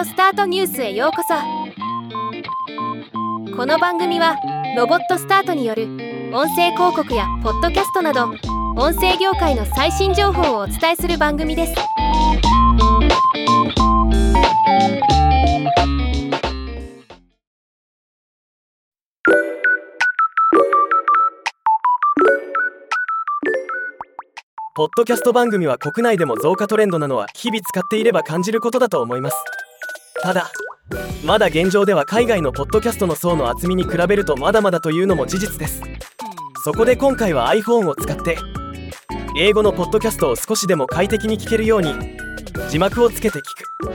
オスタートニュースへようこそ。この番組はロボットスタートによる音声広告やポッドキャストなど音声業界の最新情報をお伝えする番組です。ポッドキャスト番組は国内でも増加トレンドなのは日々使っていれば感じることだと思います。ただまだ現状では海外のポッドキャストの層の厚みに比べるとまだまだというのも事実です。そこで今回は iPhone を使って英語のポッドキャストを少しでも快適に聞けるように字幕をつけて聞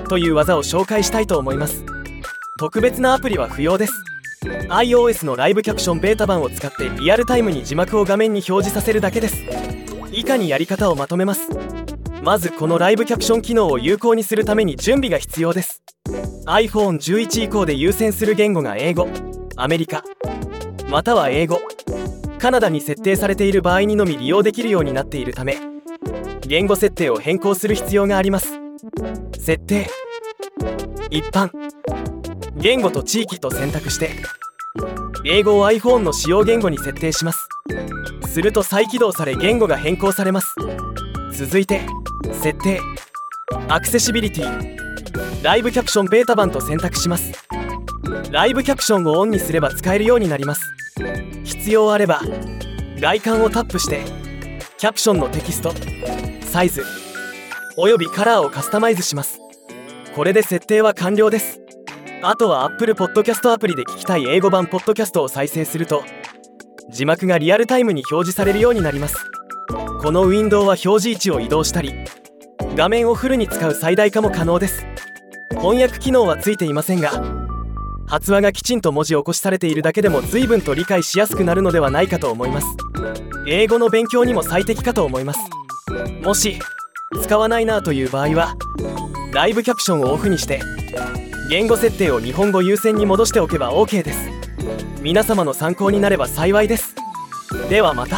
くという技を紹介したいと思います。特別なアプリは不要です。iOS のライブキャプションベータ版を使ってリアルタイムに字幕を画面に表示させるだけです。以下にやり方をまとめます。まずこのライブキャプション機能を有効にするために準備が必要です。iPhone11 以降で優先する言語が英語アメリカまたは英語カナダに設定されている場合にのみ利用できるようになっているため言語設定を変更する必要があります。設定。一般。言語と地域と選択して英語を iPhone の使用言語に設定します。すると再起動され言語が変更されます。続いて設定。アクセシビリティライブキャプションベータ版と選択します。ライブキャプションをオンにすれば使えるようになります。必要あれば外観をタップしてキャプションのテキストサイズおよびカラーをカスタマイズします。これで設定は完了です。あとは Apple Podcast アプリで聞きたい英語版ポッドキャストを再生すると字幕がリアルタイムに表示されるようになります。このウィンドウは表示位置を移動したり画面をフルに使う最大化も可能です。翻訳機能はついていませんが発話がきちんと文字起こしされているだけでも随分と理解しやすくなるのではないかと思います。英語の勉強にも最適かと思います。もし使わないなという場合はライブキャプションをオフにして言語設定を日本語優先に戻しておけば OK です。皆様の参考になれば幸いです。ではまた。